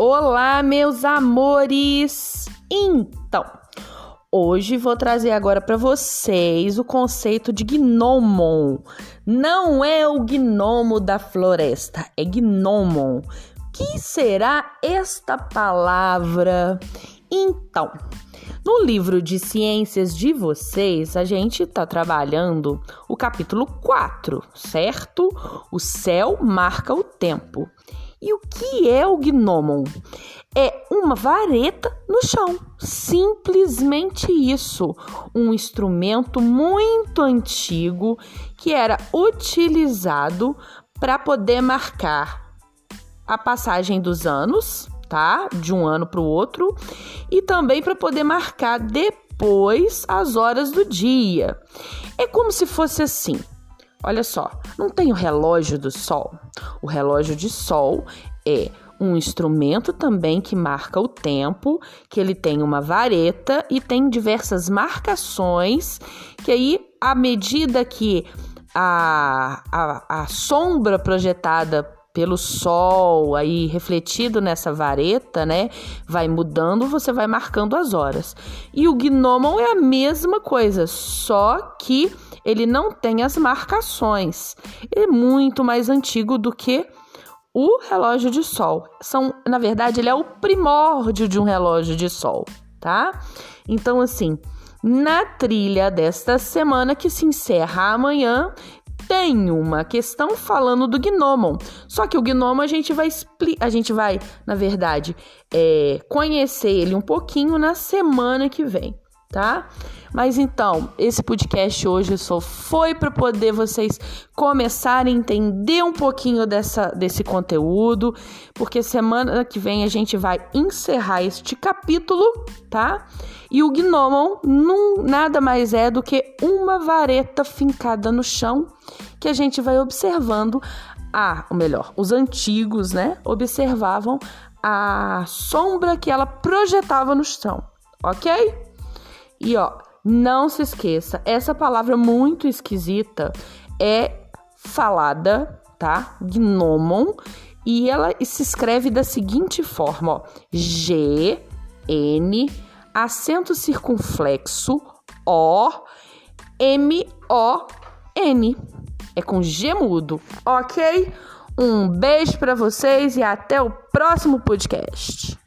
Olá, meus amores! Então, hoje vou trazer agora para vocês o conceito de gnomon. Não é o gnomo da floresta, é gnomon. Que será esta palavra? Então, no livro de ciências de vocês, a gente está trabalhando o capítulo 4, certo? O céu marca o tempo. E o que é o gnomon? É uma vareta no chão. Simplesmente isso. Um instrumento muito antigo que era utilizado para poder marcar a passagem dos anos, tá? De um ano para o outro, e também para poder marcar depois as horas do dia. É como se fosse assim. Olha só, não tem o relógio do sol. O relógio de sol é um instrumento também que marca o tempo, que ele tem uma vareta e tem diversas marcações, que aí, à medida que a, a, a sombra projetada pelo sol aí refletido nessa vareta, né, vai mudando, você vai marcando as horas. E o gnomon é a mesma coisa, só que ele não tem as marcações. Ele é muito mais antigo do que o relógio de sol. São, na verdade, ele é o primórdio de um relógio de sol, tá? Então, assim, na trilha desta semana que se encerra amanhã, tem uma questão falando do gnomon. Só que o gnomon a gente vai a gente vai, na verdade, é, conhecer ele um pouquinho na semana que vem tá? Mas então, esse podcast hoje só foi para poder vocês começarem a entender um pouquinho dessa, desse conteúdo, porque semana que vem a gente vai encerrar este capítulo, tá? E o gnomon não, nada mais é do que uma vareta fincada no chão que a gente vai observando a, ou melhor, os antigos, né, observavam a sombra que ela projetava no chão, ok? E ó, não se esqueça, essa palavra muito esquisita é falada, tá? Gnomon, e ela se escreve da seguinte forma, ó: G N acento circunflexo O M O N. É com G mudo, OK? Um beijo para vocês e até o próximo podcast.